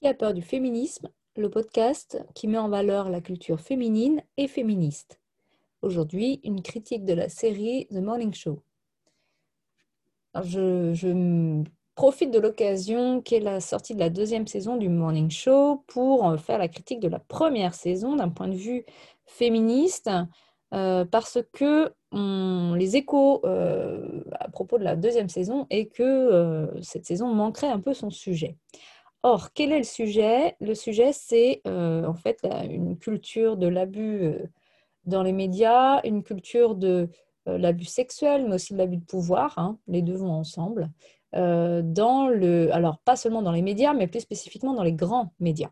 Qui a peur du féminisme Le podcast qui met en valeur la culture féminine et féministe. Aujourd'hui, une critique de la série The Morning Show. je, profite de l'occasion qu'est la sortie de la deuxième saison du Morning Show pour faire la critique de la première saison d'un point de vue féministe, euh, parce que les échos euh, à propos de la deuxième saison est que euh, cette saison manquerait un peu son sujet. Or, quel est le sujet? Le sujet, c'est euh, en fait une culture de l'abus euh, dans les médias, une culture de euh, l'abus sexuel, mais aussi de l'abus de pouvoir. Hein, les deux vont ensemble. dans le, alors, pas seulement dans les médias, mais plus spécifiquement dans les grands médias.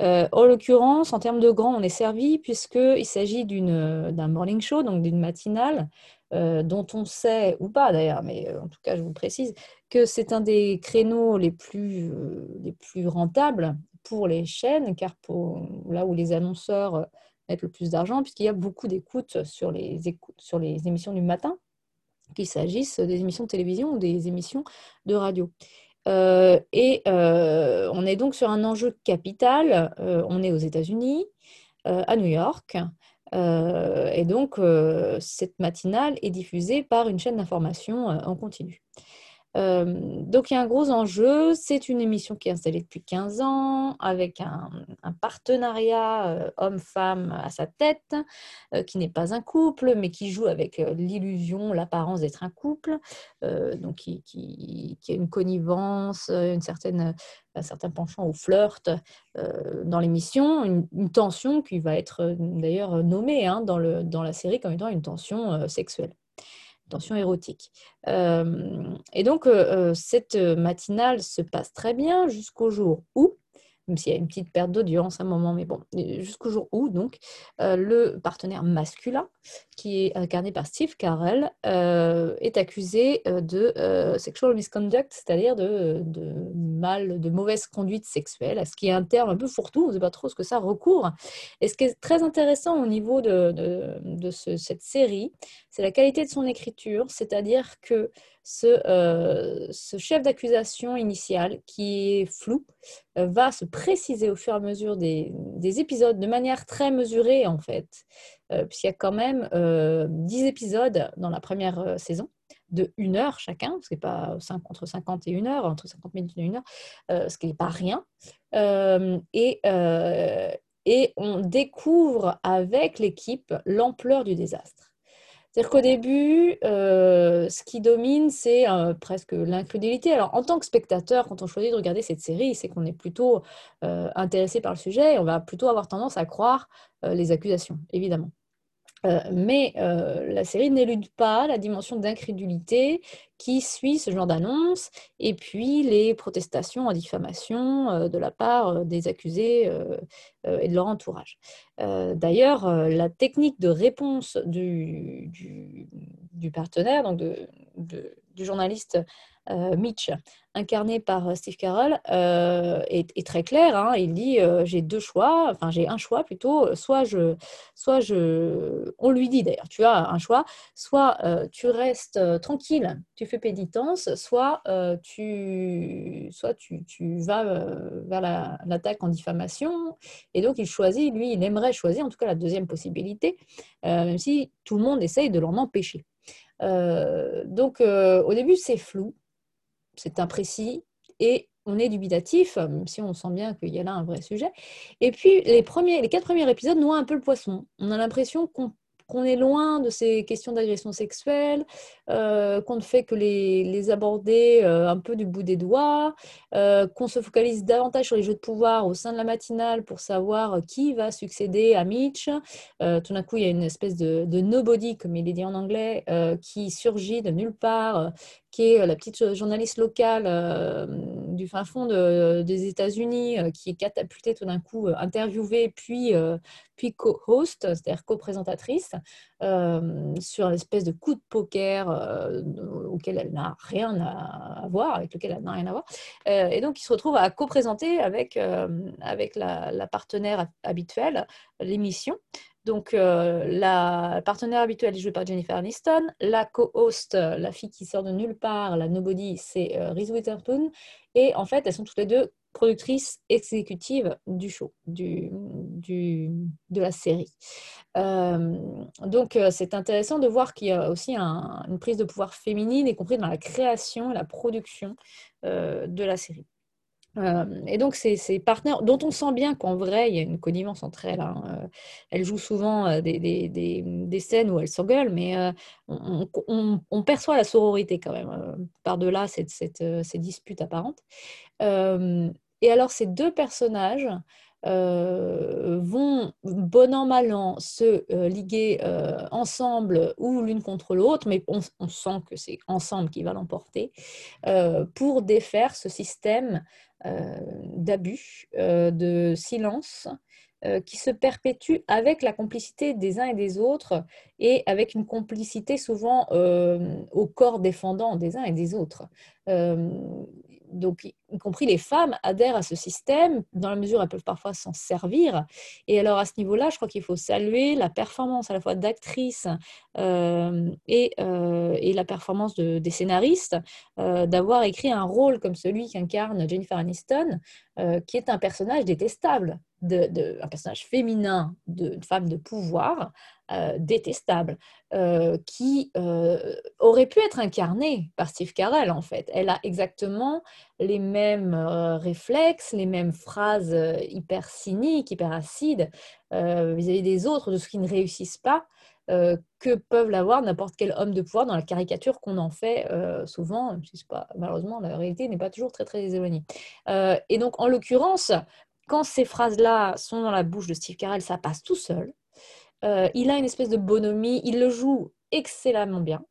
En l'occurrence, en termes de grands, on est servi puisqu'il s'agit d'un morning show, donc d'une matinale, dont on sait, ou pas d'ailleurs, mais en tout cas, je vous précise, que c'est un des créneaux les plus, euh, les plus rentables pour les chaînes, car pour, là où les annonceurs euh, mettent le plus d'argent, puisqu'il y a beaucoup d'écoutes sur sur les émissions du matin, qu'il s'agisse des émissions de télévision ou des émissions de radio. Euh, et on est donc sur un enjeu capital. on est aux États-Unis, à New York. et donc, cette matinale est diffusée par une chaîne d'information en continu. Euh, donc il y a un gros enjeu. C'est une émission qui est installée depuis 15 ans avec un, partenariat euh, homme-femme à sa tête, euh, qui n'est pas un couple, mais qui joue avec l'illusion, l'apparence d'être un couple, donc qui, qui, a une connivence, une certaine, un certain penchant au flirt dans l'émission, une, tension qui va être d'ailleurs nommée hein, dans, le, dans la série comme étant une tension sexuelle tension érotique. Euh, et donc, euh, euh, cette matinale se passe très bien jusqu'au jour où même s'il y a une petite perte d'audience à un moment, mais bon, jusqu'au jour où, donc, le partenaire masculin, qui est incarné par Steve Carell, euh, est accusé euh, de sexual misconduct, c'est-à-dire de, mal, de mauvaise conduite sexuelle, ce qui est un terme un peu fourre-tout, on ne sait pas trop ce que ça recouvre. Et ce qui est très intéressant au niveau de, cette série, c'est la qualité de son écriture, c'est-à-dire que euh, ce, chef d'accusation initial qui est flou euh, va se préciser au fur et à mesure des, épisodes de manière très mesurée en fait, euh, puisqu'il y a quand même 10 épisodes dans la première saison de une heure chacun, ce n'est pas entre 50 et une heure, entre 50 minutes et une heure, ce qui n'est pas rien. et, on découvre avec l'équipe l'ampleur du désastre. C'est-à-dire qu'au début, euh, ce qui domine, c'est euh, presque l'incrédulité. Alors, en tant que spectateur, quand on choisit de regarder cette série, c'est qu'on est plutôt euh, intéressé par le sujet et on va plutôt avoir tendance à croire les accusations, évidemment. Euh, mais euh, la série n'élude pas la dimension d'incrédulité qui suit ce genre d'annonce et puis les protestations en diffamation euh, de la part des accusés et de leur entourage. D'ailleurs, la technique de réponse du, partenaire, donc du journaliste Mitch, incarné par euh, Steve Carell, euh, est, très clair. Hein. Il dit euh, j'ai deux choix, enfin j'ai un choix plutôt. Soit je, soit je, on lui dit d'ailleurs, tu as un choix. Soit tu restes tranquille, tu fais pénitence, soit tu, soit tu, tu vas vers l'attaque en diffamation. Et donc il choisit, lui, il aimerait choisir en tout cas la deuxième possibilité, même si tout le monde essaye de l'en empêcher. donc au début c'est flou, c'est imprécis et on est dubitatif, même si on sent bien qu'il y a là un vrai sujet. Et puis, les, premiers, les quatre premiers épisodes noient un peu le poisson. On a l'impression qu'on qu'on est loin de ces questions d'agression sexuelle, euh, qu'on ne fait que les, aborder euh, un peu du bout des doigts, euh, qu'on se focalise davantage sur les jeux de pouvoir au sein de la matinale pour savoir qui va succéder à Mitch. tout d'un coup, il y a une espèce de, de nobody, comme il est dit en anglais, qui surgit de nulle part, qui est la petite journaliste locale du fin fond des États-Unis, qui est catapultée tout d'un coup, interviewée, puis puis co-host, c'est-à-dire co-présentatrice, euh, sur espèce de coup de poker euh, auquel elle n'a rien à voir, avec lequel elle n'a rien à voir. Euh, et donc, il se retrouve à co-présenter avec, avec la, partenaire habituelle l'émission. Donc, la partenaire habituelle est jouée par Jennifer Aniston. La co-host, la fille qui sort de nulle part, la nobody, c'est Reese Witherspoon. Et en fait, elles sont toutes les deux productrice exécutive du show, de la série. Euh, donc, euh, c'est intéressant de voir qu'il y a aussi une prise de pouvoir féminine, y compris dans la création et la production euh, de la série. Et donc, ces, ces, partenaires, dont on sent bien qu'en vrai, il y a une connivence entre elles. Hein. elles jouent souvent des, des, des, des scènes où elles s'engueulent, mais on, on, on, perçoit la sororité quand même, par-delà cette, cette, ces disputes apparentes. Et alors, ces deux personnages euh, vont, bon an, mal an, se euh, liguer euh, ensemble ou l'une contre l'autre, mais on, sent que c'est ensemble qui va l'emporter, pour défaire ce système d'abus, de silence, qui se perpétue avec la complicité des uns et des autres et avec une complicité souvent au corps défendant des uns et des autres donc y compris les femmes, adhèrent à ce système, dans la mesure où elles peuvent parfois s'en servir. Et alors à ce niveau-là, je crois qu'il faut saluer la performance à la fois d'actrices euh, et, euh, et, la performance des scénaristes euh, d'avoir écrit un rôle comme celui qu'incarne Jennifer Aniston, qui est un personnage détestable, de, un personnage féminin de femme de pouvoir, euh, détestable, euh, qui euh, aurait pu être incarnée par Steve Carell, en fait. Elle a exactement les mêmes réflexes, les mêmes phrases hyper cyniques, hyper acides vis-à-vis des autres, de ce qui ne réussissent pas. que peuvent l'avoir n'importe quel homme de pouvoir dans la caricature qu'on en fait souvent. Pas, malheureusement, la réalité n'est pas toujours très très éloignée. et donc, en l'occurrence, quand ces phrases-là sont dans la bouche de Steve Carell, ça passe tout seul. Euh, il a une espèce de bonhomie, il le joue excellemment bien.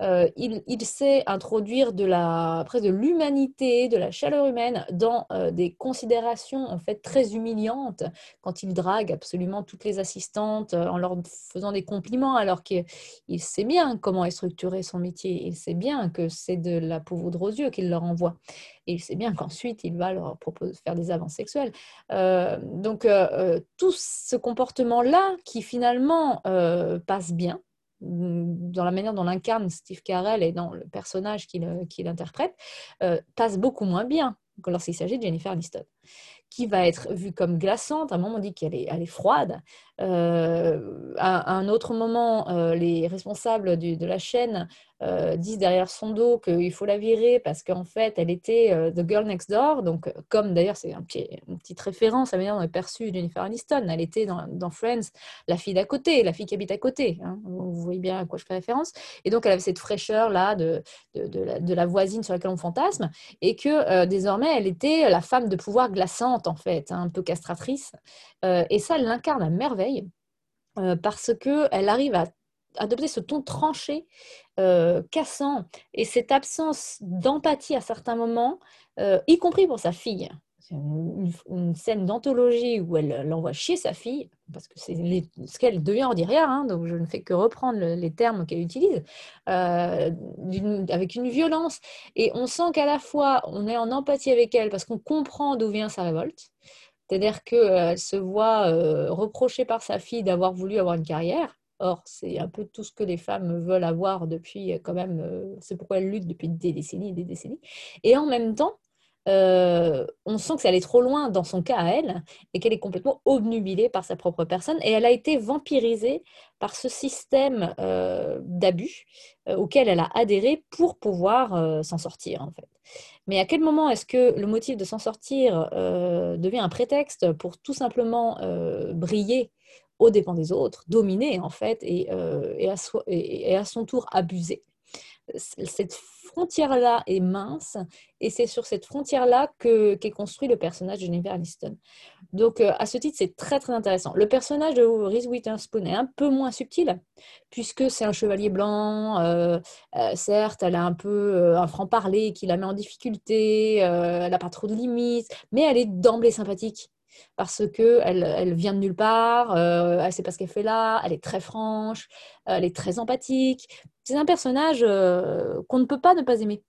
Euh, il, sait introduire de la, presque de l'humanité, de la chaleur humaine dans euh, des considérations en fait très humiliantes quand il drague absolument toutes les assistantes en leur faisant des compliments alors qu'il sait bien comment est structuré son métier, il sait bien que c'est de la poudre aux yeux qu'il leur envoie et il sait bien qu'ensuite il va leur proposer faire des avances sexuelles. donc tout ce comportement-là qui finalement passe bien, dans la manière dont l'incarne Steve Carell et dans le personnage qu'il interprète, euh, passe beaucoup moins bien que lorsqu'il s'agit de Jennifer Aniston, qui va être vue comme glaçante. À un moment, on dit qu'elle est, est froide. Euh, à, un autre moment, euh, les responsables de la chaîne euh, disent derrière son dos qu'il faut la virer parce qu'en fait, elle était The Girl Next Door. Donc, comme d'ailleurs, c'est un petit, une petite référence à la manière dont on a perçu Jennifer Aniston. Elle était dans, Friends, la fille d'à côté, la fille qui habite à côté. Hein. Vous voyez bien à quoi je fais référence. Et donc, elle avait cette fraîcheur-là de, de, la, voisine sur laquelle on fantasme. Et que désormais, elle était la femme de pouvoir glaçante, en fait, hein, un peu castratrice. et ça, elle l'incarne à merveille. parce qu'elle arrive à adopter ce ton tranché, euh, cassant, et cette absence d'empathie à certains moments, euh, y compris pour sa fille. C'est une, scène d'anthologie où elle l'envoie chier sa fille, parce que c'est ce qu'elle devient ordinaire, hein, donc je ne fais que reprendre les termes qu'elle utilise, euh, avec une violence. Et on sent qu'à la fois, on est en empathie avec elle, parce qu'on comprend d'où vient sa révolte, c'est-à-dire qu'elle se voit reprocher par sa fille d'avoir voulu avoir une carrière, Or, c'est un peu tout ce que les femmes veulent avoir depuis euh, quand même, euh, c'est pourquoi elles luttent depuis des décennies et des décennies. Et en même temps, euh, on sent que ça allait trop loin dans son cas à elle et qu'elle est complètement obnubilée par sa propre personne et elle a été vampirisée par ce système d'abus auquel elle a adhéré pour pouvoir s'en sortir en fait. Mais à quel moment est-ce que le motif de s'en sortir devient un prétexte pour tout simplement briller au dépens des autres, dominer en fait et, euh, et, à, et, à, son tour abuser? Cette frontière-là est mince et c'est sur cette frontière-là qu'est construit le personnage de Jennifer Aniston. Donc euh, à ce titre, c'est très très intéressant. Le personnage de Reese Witherspoon est un peu moins subtil puisque c'est un chevalier blanc. Euh, certes, elle a un peu un franc-parler qui la met en difficulté, elle n'a pas trop de limites, mais elle est d'emblée sympathique parce qu'elle elle vient de nulle part, euh, elle sait pas ce qu'elle fait là, elle est très franche, elle est très empathique. C'est un personnage euh, qu'on ne peut pas ne pas aimer,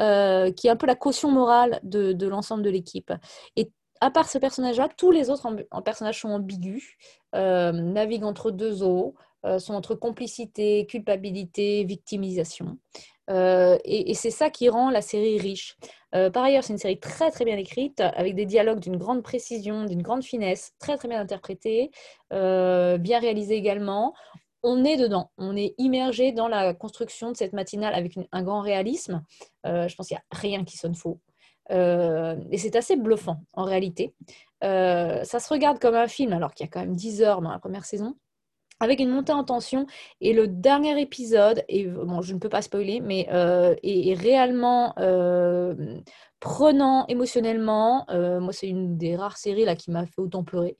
euh, qui est un peu la caution morale de, l'ensemble de l'équipe. Et à part ce personnage-là, tous les autres personnages sont ambigus, naviguent entre deux eaux, sont entre complicité, culpabilité, victimisation. Et, c'est ça qui rend la série riche. par ailleurs, c'est une série très très bien écrite, avec des dialogues d'une grande précision, d'une grande finesse, très très bien interprétés, bien réalisés également on est dedans, on est immergé dans la construction de cette matinale avec un grand réalisme. Euh, je pense qu'il n'y a rien qui sonne faux. Euh, et c'est assez bluffant en réalité. Euh, ça se regarde comme un film alors qu'il y a quand même 10 heures dans la première saison avec une montée en tension. Et le dernier épisode, et bon, je ne peux pas spoiler, mais est, réellement prenant émotionnellement. moi, c'est une des rares séries là qui m'a fait autant pleurer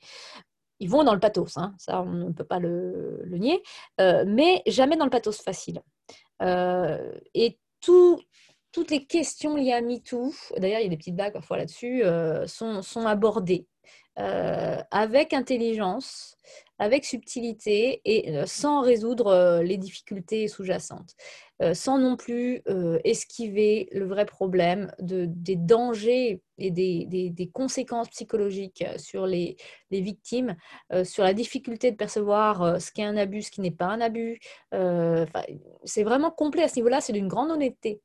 ils vont dans le pathos, hein, ça on ne peut pas le, nier, euh, mais jamais dans le pathos facile. Euh, et toutes les questions liées à MeToo, d'ailleurs il y a des petites blagues parfois là-dessus, euh, sont, abordées avec intelligence, avec subtilité et sans résoudre les difficultés sous-jacentes. Euh, sans non plus euh, esquiver le vrai problème de, des dangers et des, conséquences psychologiques sur les, victimes, euh, sur la difficulté de percevoir ce qu'est un abus, ce qui n'est pas un abus. c'est vraiment complet à ce niveau-là, c'est d'une grande honnêteté.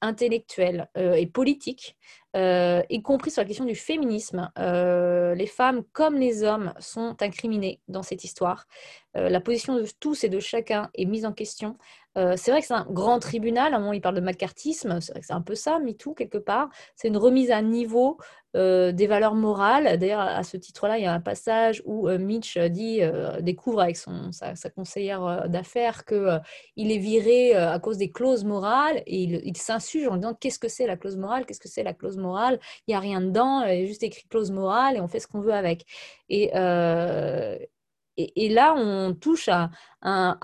intellectuelle et politique, y compris sur la question du féminisme. Les femmes comme les hommes sont incriminés dans cette histoire. Euh, la position de tous et de chacun est mise en question. Euh, c'est vrai que c'est un grand tribunal, à un moment il parle de macartisme, c'est vrai que c'est un peu ça, MeToo quelque part. C'est une remise à niveau euh, des valeurs morales. D'ailleurs, à ce titre-là, il y a un passage où Mitch dit, découvre avec son, sa, conseillère d'affaires qu'il est viré à cause des clauses morales et il, il s'insurge en disant qu'est-ce que c'est la clause morale, qu'est-ce que c'est la clause morale, il n'y a rien dedans, il y a juste écrit clause morale et on fait ce qu'on veut avec. Et, et, là, on touche à,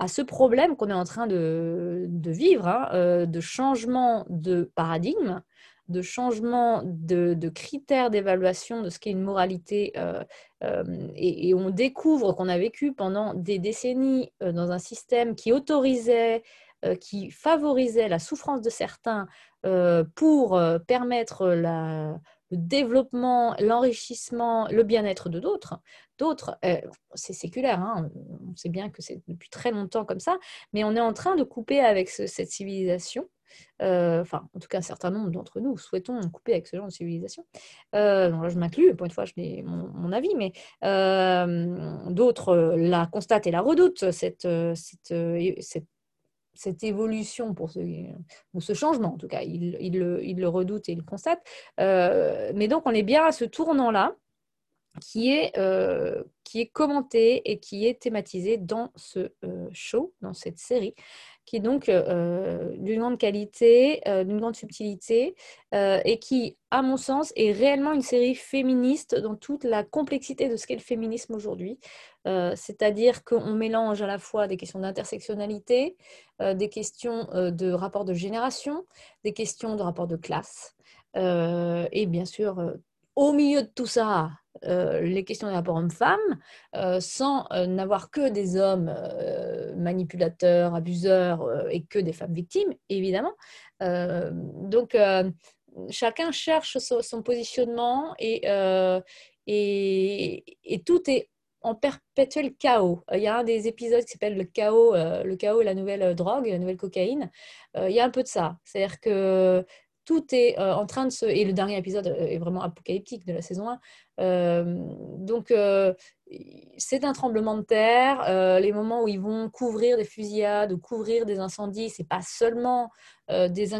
ce problème qu'on est en train de, vivre, hein, euh, de changement de paradigme, de changement de, critères d'évaluation de ce qu'est une moralité. Euh, euh, et, on découvre qu'on a vécu pendant des décennies dans un système qui autorisait, qui favorisait la souffrance de certains pour permettre la, le développement, l'enrichissement, le bien-être de d'autres. D'autres, euh, c'est séculaire, hein, on sait bien que c'est depuis très longtemps comme ça, mais on est en train de couper avec cette civilisation. Euh, enfin, en tout cas, un certain nombre d'entre nous souhaitons couper avec ce genre de civilisation. Euh, là, je m'inclus, pour une fois, je n'ai mon, avis, mais d'autres la constatent et la redoutent, cette cette évolution pour ce, ou ce changement, en tout cas, il, le, redoute et il le constate. Euh, mais donc, on est bien à ce tournant-là qui est, euh, qui est commenté et qui est thématisé dans ce euh, show, dans cette série, qui est donc euh, d'une grande qualité, d'une grande subtilité, et qui, à mon sens, est réellement une série féministe dans toute la complexité de ce qu'est le féminisme aujourd'hui. C'est-à-dire qu'on mélange à la fois des questions d'intersectionnalité, des questions de rapport de génération, des questions de rapport de classe, et bien sûr, au milieu de tout ça, euh, les questions des rapports hommes-femmes, euh, sans euh, n'avoir que des hommes manipulateurs, abuseurs et que des femmes victimes, évidemment. donc, chacun cherche son, positionnement et, et, tout est en perpétuel chaos. Il y a un des épisodes qui s'appelle le chaos, le chaos et la nouvelle drogue, la nouvelle cocaïne. il y a un peu de ça. C'est-à-dire que tout est en train de se... Et le dernier épisode est vraiment apocalyptique de la saison 1. Euh, donc, c'est un tremblement de terre. les moments où ils vont couvrir des fusillades ou couvrir des incendies, c'est pas seulement des,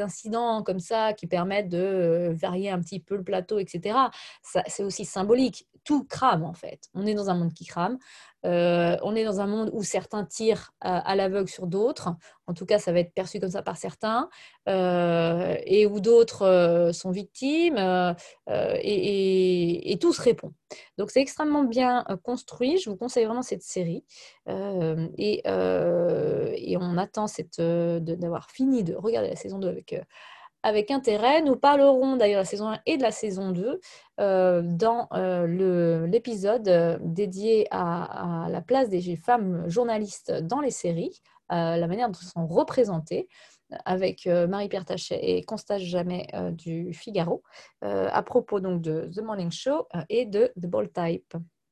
incidents comme ça qui permettent de varier un petit peu le plateau, etc. C'est aussi symbolique. Tout crame, en fait. On est dans un monde qui crame. Euh, on est dans un monde où certains tirent à, l'aveugle sur d'autres, en tout cas ça va être perçu comme ça par certains, euh, et où d'autres euh, sont victimes, et, tout se répond. Donc c'est extrêmement bien construit, je vous conseille vraiment cette série, et, on attend d'avoir fini de regarder la saison 2 avec intérêt. Nous parlerons d'ailleurs de la saison 1 et de la saison 2 euh, dans euh, l'épisode euh, dédié à, la place des femmes journalistes dans les séries, la manière dont elles sont représentées avec Marie-Pierre Tachet et Constance Jamais du Figaro, à propos donc de The Morning Show et de The Ball Type.